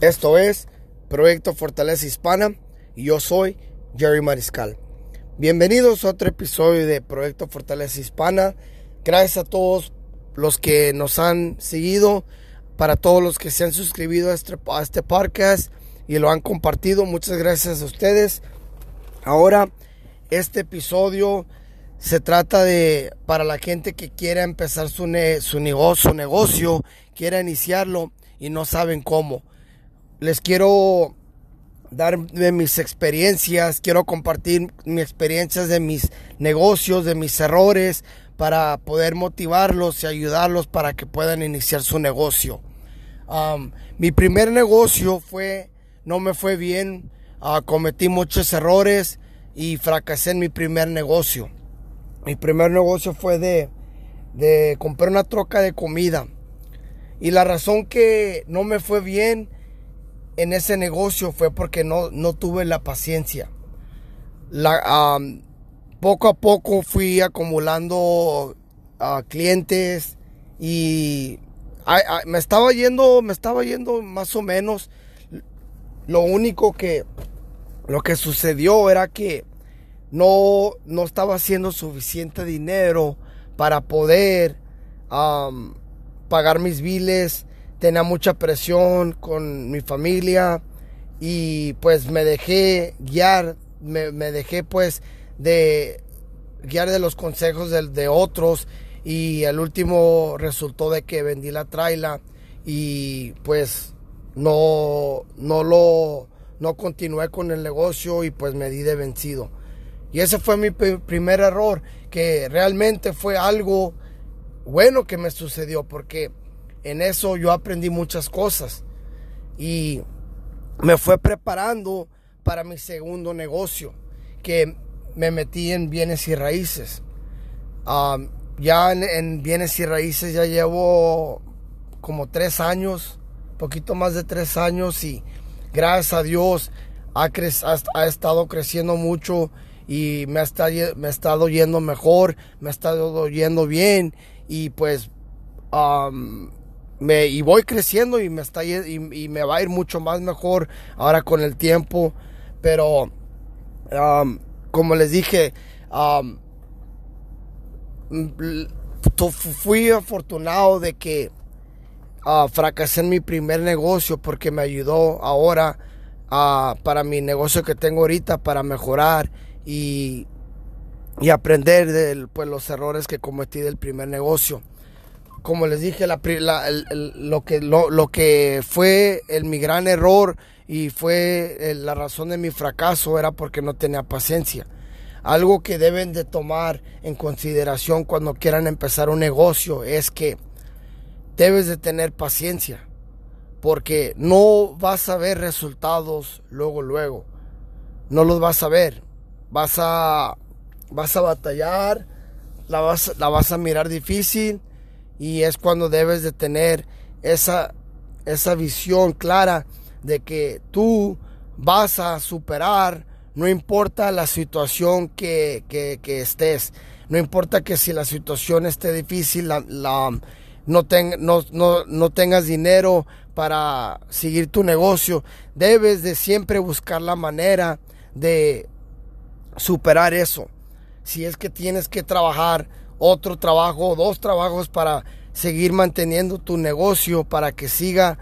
Esto es Proyecto Fortaleza Hispana y yo soy Jerry Mariscal. Bienvenidos a otro episodio de Proyecto Fortaleza Hispana. Gracias a todos los que nos han seguido, para todos los que se han suscrito a este, este podcast y lo han compartido. Muchas gracias a ustedes. Ahora, este episodio se trata de para la gente que quiera empezar su, su, negocio, su negocio, quiera iniciarlo y no saben cómo les quiero dar de mis experiencias, quiero compartir mis experiencias de mis negocios, de mis errores, para poder motivarlos y ayudarlos para que puedan iniciar su negocio. Mi primer negocio fue, no me fue bien, uh, cometí muchos errores y fracasé en mi primer negocio. Mi primer negocio fue de, de comprar una troca de comida. Y la razón que no me fue bien en ese negocio fue porque no, no tuve la paciencia. La, poco a poco fui acumulando uh, clientes y me estaba yendo, me estaba yendo más o menos. Lo único que, lo que sucedió era que no, no estaba haciendo suficiente dinero para poder pagar mis biles tenía mucha presión con mi familia y pues me dejé guiar, me, dejé pues de guiar de los consejos de, otros y el último resultó de que vendí la traila y pues no, no lo, no continué con el negocio y pues me di de vencido. Y ese fue mi primer error, que realmente fue algo bueno que me sucedió porque en eso yo aprendí muchas cosas y me fue preparando para mi segundo negocio, que me metí en bienes y raíces. ya en, bienes y raíces ya llevo como tres años, poquito más de tres años y gracias a Dios ha, ha, estado creciendo mucho y me ha, estado, me ha estado yendo mejor, me ha estado yendo bien y pues y voy creciendo y me, está, y, me va a ir mucho más mejor ahora con el tiempo. Pero, um, como les dije, um, fui afortunado de que uh, fracasé en mi primer negocio porque me ayudó ahora uh, para mi negocio que tengo ahorita para mejorar y, y aprender de pues, los errores que cometí del primer negocio como les dije, la, lo, que, fue el, mi gran error y fue eh, la razón de mi fracaso era porque no tenía paciencia. Algo que deben de tomar en consideración cuando quieran empezar un negocio es que debes de tener paciencia porque no vas a ver resultados luego luego. No los vas a ver. Vas a vas a batallar, la vas, la vas a mirar difícil y es cuando debes de tener esa, esa visión clara de que tú vas a superar, no importa la situación que, estés, no importa que si la situación esté difícil, la, no, no, tengas dinero para seguir tu negocio, debes de siempre buscar la manera de superar eso. Si es que tienes que trabajar otro trabajo, dos trabajos para seguir manteniendo tu negocio, para que siga,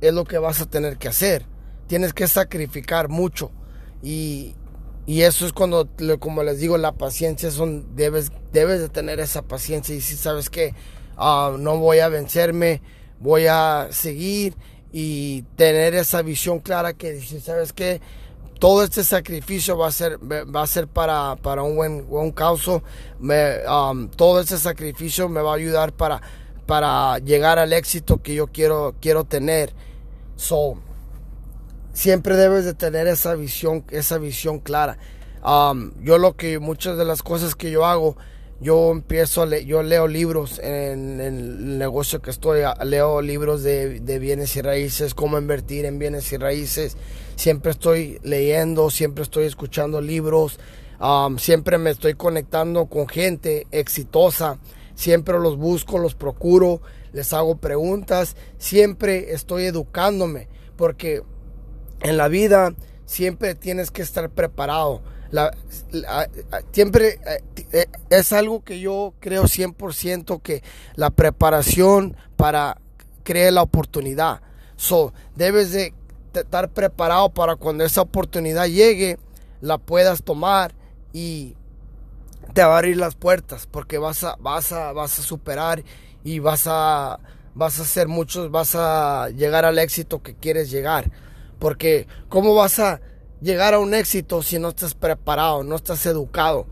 es lo que vas a tener que hacer. Tienes que sacrificar mucho. Y, eso es cuando, como les digo, la paciencia son, debes, debes de tener esa paciencia. Y si sabes que ah, no voy a vencerme, voy a seguir y tener esa visión clara que si sabes que todo este sacrificio va a ser, va a ser para, para un buen, buen causo. Um, todo este sacrificio me va a ayudar para, para llegar al éxito que yo quiero, quiero tener. So, siempre debes de tener esa visión, esa visión clara. Um, yo lo que, muchas de las cosas que yo hago, yo empiezo a leer, yo leo libros en, el negocio que estoy, leo libros de, bienes y raíces, cómo invertir en bienes y raíces, siempre estoy leyendo, siempre estoy escuchando libros, siempre me estoy conectando con gente exitosa, siempre los busco, los procuro, les hago preguntas, siempre estoy educándome, porque en la vida siempre tienes que estar preparado. Siempre eh, eh, es algo que yo creo 100% que la preparación para crear la oportunidad. So, debes de estar preparado para cuando esa oportunidad llegue, la puedas tomar y te va a abrir las puertas porque vas a, vas a, vas a superar y vas a, vas a hacer muchos, vas a llegar al éxito que quieres llegar. Porque ¿cómo vas a llegar a un éxito si no estás preparado, no estás educado?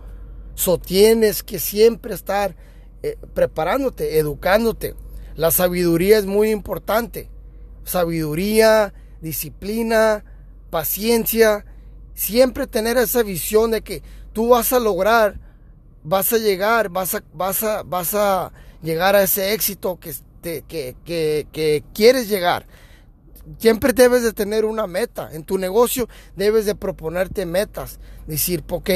So tienes que siempre estar eh, preparándote, educándote. La sabiduría es muy importante. Sabiduría, disciplina, paciencia. Siempre tener esa visión de que tú vas a lograr, vas a llegar, vas a, vas a, vas a llegar a ese éxito que, que, que, que quieres llegar siempre debes de tener una meta. En tu negocio debes de proponerte metas. Decir, ok,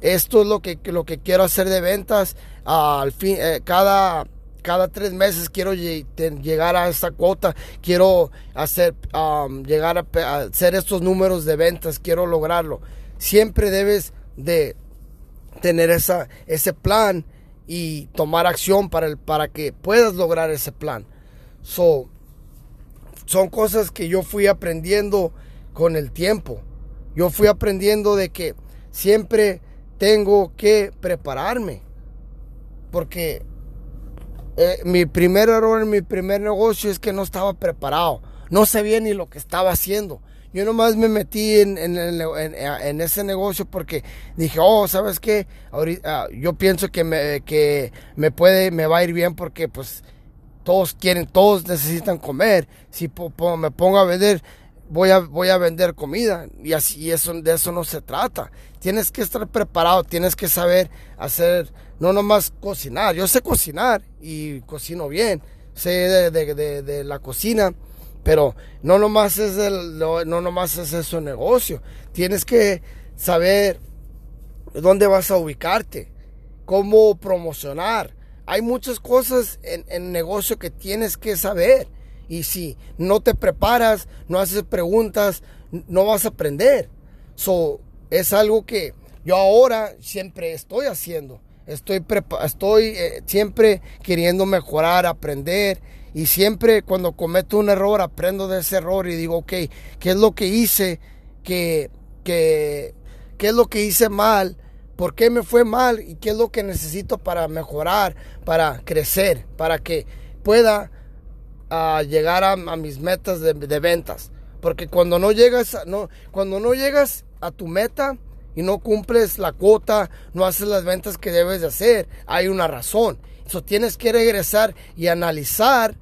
esto es lo que, lo que quiero hacer de ventas. al fin, eh, cada, cada tres meses quiero llegar a esta cuota. Quiero hacer, llegar a, hacer estos números de ventas. Quiero lograrlo. Siempre debes de tener esa, ese plan y tomar acción para, el, para que puedas lograr ese plan. So, son cosas que yo fui aprendiendo con el tiempo. Yo fui aprendiendo de que siempre tengo que prepararme. Porque eh, mi primer error en mi primer negocio es que no estaba preparado. No sabía ni lo que estaba haciendo. Yo nomás me metí en, en, ese negocio porque dije, oh, ¿sabes qué? Ahorita, ah, yo pienso que me, que me puede, me va a ir bien porque pues todos quieren, todos necesitan comer. Si me pongo a vender, voy a, voy a vender comida. Y así, eso, de eso no se trata. Tienes que estar preparado, tienes que saber hacer, no nomás cocinar. Yo sé cocinar y cocino bien, sé de, la cocina, pero no nomás es el, no, no nomás es eso negocio. Tienes que saber dónde vas a ubicarte, cómo promocionar hay muchas cosas en, el negocio que tienes que saber. Y si no te preparas, no haces preguntas, no vas a aprender. So, es algo que yo ahora siempre estoy haciendo. Estoy, estoy eh, siempre queriendo mejorar, aprender. Y siempre cuando cometo un error, aprendo de ese error y digo, ok, ¿qué es lo que hice? ¿Qué, qué, qué es lo que hice mal? Por qué me fue mal y qué es lo que necesito para mejorar, para crecer, para que pueda ah, llegar a, mis metas de, ventas. Porque cuando no llegas, no, cuando no llegas a tu meta y no cumples la cuota, no haces las ventas que debes de hacer, hay una razón. Eso tienes que regresar y analizar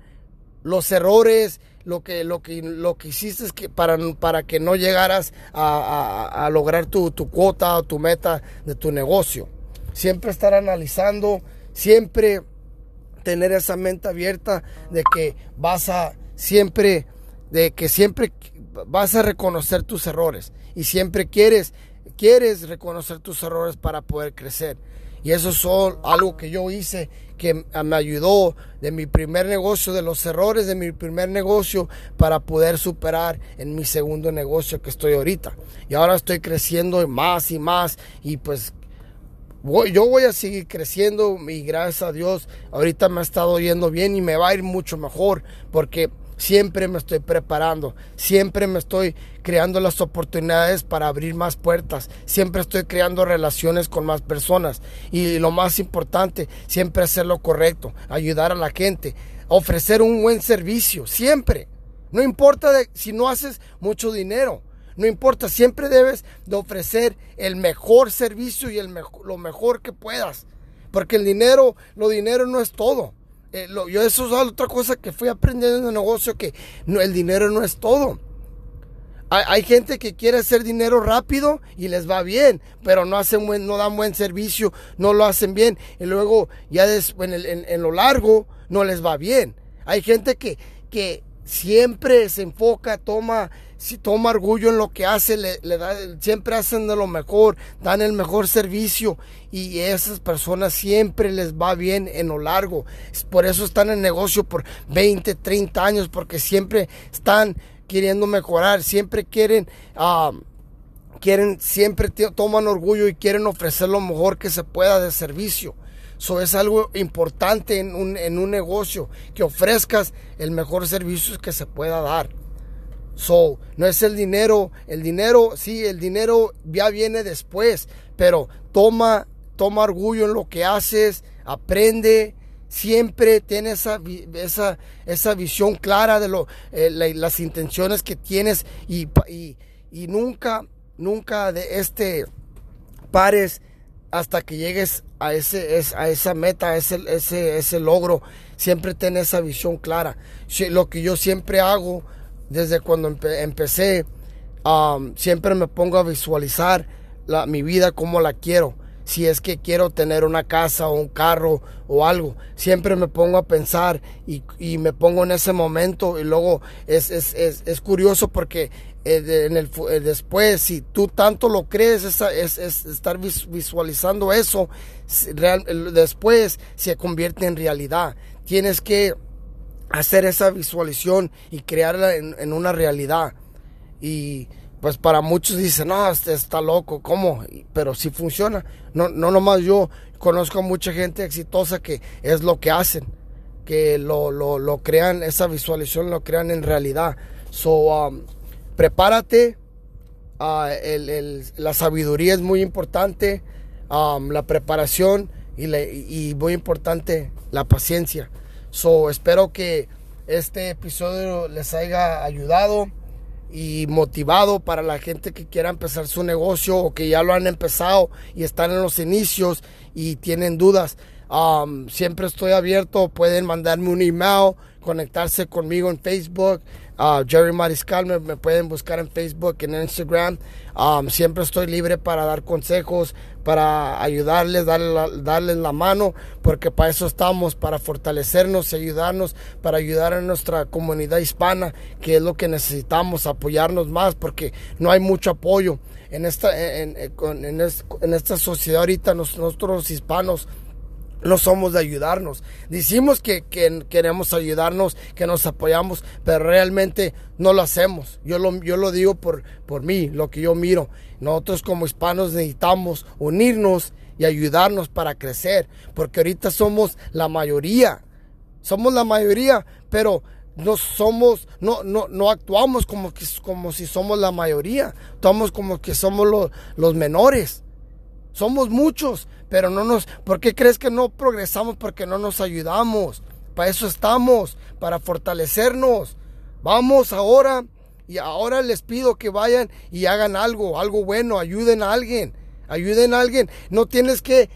los errores, lo que, lo que, lo que hiciste es que para, para que no llegaras a, lograr tu, tu, cuota o tu meta de tu negocio. Siempre estar analizando, siempre tener esa mente abierta de que vas a siempre, de que siempre vas a reconocer tus errores y siempre quieres, quieres reconocer tus errores para poder crecer. Y eso es algo que yo hice que me ayudó de mi primer negocio, de los errores de mi primer negocio para poder superar en mi segundo negocio que estoy ahorita. Y ahora estoy creciendo más y más y pues yo voy a seguir creciendo y gracias a Dios ahorita me ha estado yendo bien y me va a ir mucho mejor porque Siempre me estoy preparando, siempre me estoy creando las oportunidades para abrir más puertas, siempre estoy creando relaciones con más personas. Y lo más importante, siempre hacer lo correcto, ayudar a la gente, ofrecer un buen servicio, siempre. No importa si no haces mucho dinero, no importa, siempre debes de ofrecer el mejor servicio y el lo mejor que puedas, porque el dinero, lo dinero no es todo. Eh, yo eso es otra cosa que fui aprendiendo en el negocio, que no, el dinero no es todo. Hay, gente que quiere hacer dinero rápido y les va bien, pero no hacen buen, no dan buen servicio, no lo hacen bien. Y luego ya en, en, lo largo no les va bien. Hay gente que, que siempre se enfoca, toma, si toma orgullo en lo que hace, le, da, siempre hacen de lo mejor, dan el mejor servicio y esas personas siempre les va bien en lo largo. Por eso están en negocio por 20, 30 años, porque siempre están queriendo mejorar, siempre quieren, ah, quieren, siempre toman orgullo y quieren ofrecer lo mejor que se pueda de servicio. Eso es algo importante en un, en un negocio, que ofrezcas el mejor servicio que se pueda dar. So, no es el dinero, el dinero, sí, el dinero ya viene después, pero toma, toma orgullo en lo que haces, aprende, siempre tiene esa, esa, esa visión clara de lo, eh, las intenciones que tienes y, y, y, nunca, nunca de este pares hasta que llegues a, ese, a esa meta, a ese, ese, ese logro. Siempre ten esa visión clara. Lo que yo siempre hago desde cuando empecé, siempre me pongo a visualizar mi vida como la quiero. Si es que quiero tener una casa o un carro o algo, siempre me pongo a pensar y, y me pongo en ese momento y luego es, es, es, es curioso porque el, eh, después, si tú tanto lo crees, es, es estar visualizando eso, después se convierte en realidad. Tienes que hacer esa visualización y crearla en, una realidad. Y pues para muchos dicen, no, este está loco, ¿cómo? Pero si funciona. No, no nomás yo, conozco a mucha gente exitosa que es lo que hacen, que lo, lo, lo crean, esa visualización lo crean en realidad. So, um, prepárate, uh, la sabiduría es muy importante, la preparación y, muy importante la paciencia. So, espero que este episodio les haya ayudado y motivado para la gente que quiera empezar su negocio o que ya lo han empezado y están en los inicios y tienen dudas. Siempre estoy abierto, pueden mandarme un email, conectarse conmigo en Facebook. Uh, Jerry Mariscal me, pueden buscar en Facebook, en Instagram. Um, siempre estoy libre para dar consejos, para ayudarles, darles la, mano, porque para eso estamos, para fortalecernos y ayudarnos, para ayudar a nuestra comunidad hispana, que es lo que necesitamos, apoyarnos más, porque no hay mucho apoyo en esta, en, esta sociedad ahorita, nosotros hispanos no somos de ayudarnos. Decimos que, queremos ayudarnos, que nos apoyamos, pero realmente no lo hacemos. Yo lo, digo por, mí, lo que yo miro. Nosotros como hispanos necesitamos unirnos y ayudarnos para crecer, porque ahorita somos la mayoría. Somos la mayoría, pero no somos, no, no, no actuamos como, si somos la mayoría. Actuamos como que somos los menores. Somos muchos, pero no nos... ¿Por qué crees que no progresamos? Porque no nos ayudamos. Para eso estamos, para fortalecernos. Vamos ahora y ahora les pido que vayan y hagan algo, algo bueno, ayuden a alguien, ayuden a alguien. No tienes que,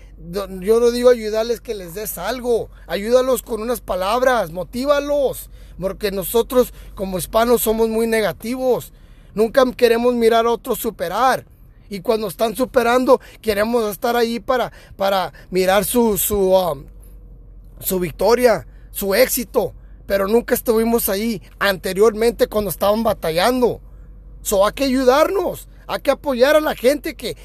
yo no digo ayudarles que les des algo, ayúdalos con unas palabras, motívalos, porque nosotros como hispanos somos muy negativos. Nunca queremos mirar a otros superar. Y cuando están superando, queremos estar ahí para, para mirar su, su, um, su victoria, su éxito. Pero nunca estuvimos ahí anteriormente cuando estaban batallando. So hay que ayudarnos. Hay que apoyar a la gente que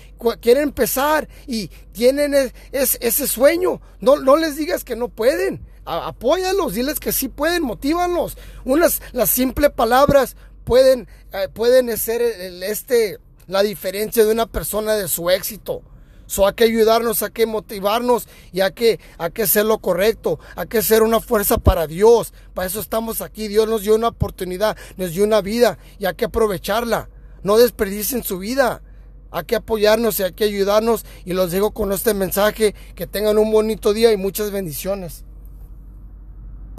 quiere empezar y tienen ese sueño. No, no les digas que no pueden. apóyalos, diles que sí pueden, motívalos. Unas, las simples palabras pueden, eh, pueden ser este, la diferencia de una persona de su éxito. So, hay que ayudarnos, hay que motivarnos y hay que, hay que hacer lo correcto, hay que ser una fuerza para Dios. Para eso estamos aquí. Dios nos dio una oportunidad, nos dio una vida y hay que aprovecharla. No desperdicien su vida. Hay que apoyarnos y hay que ayudarnos. Y los dejo con este mensaje. Que tengan un bonito día y muchas bendiciones.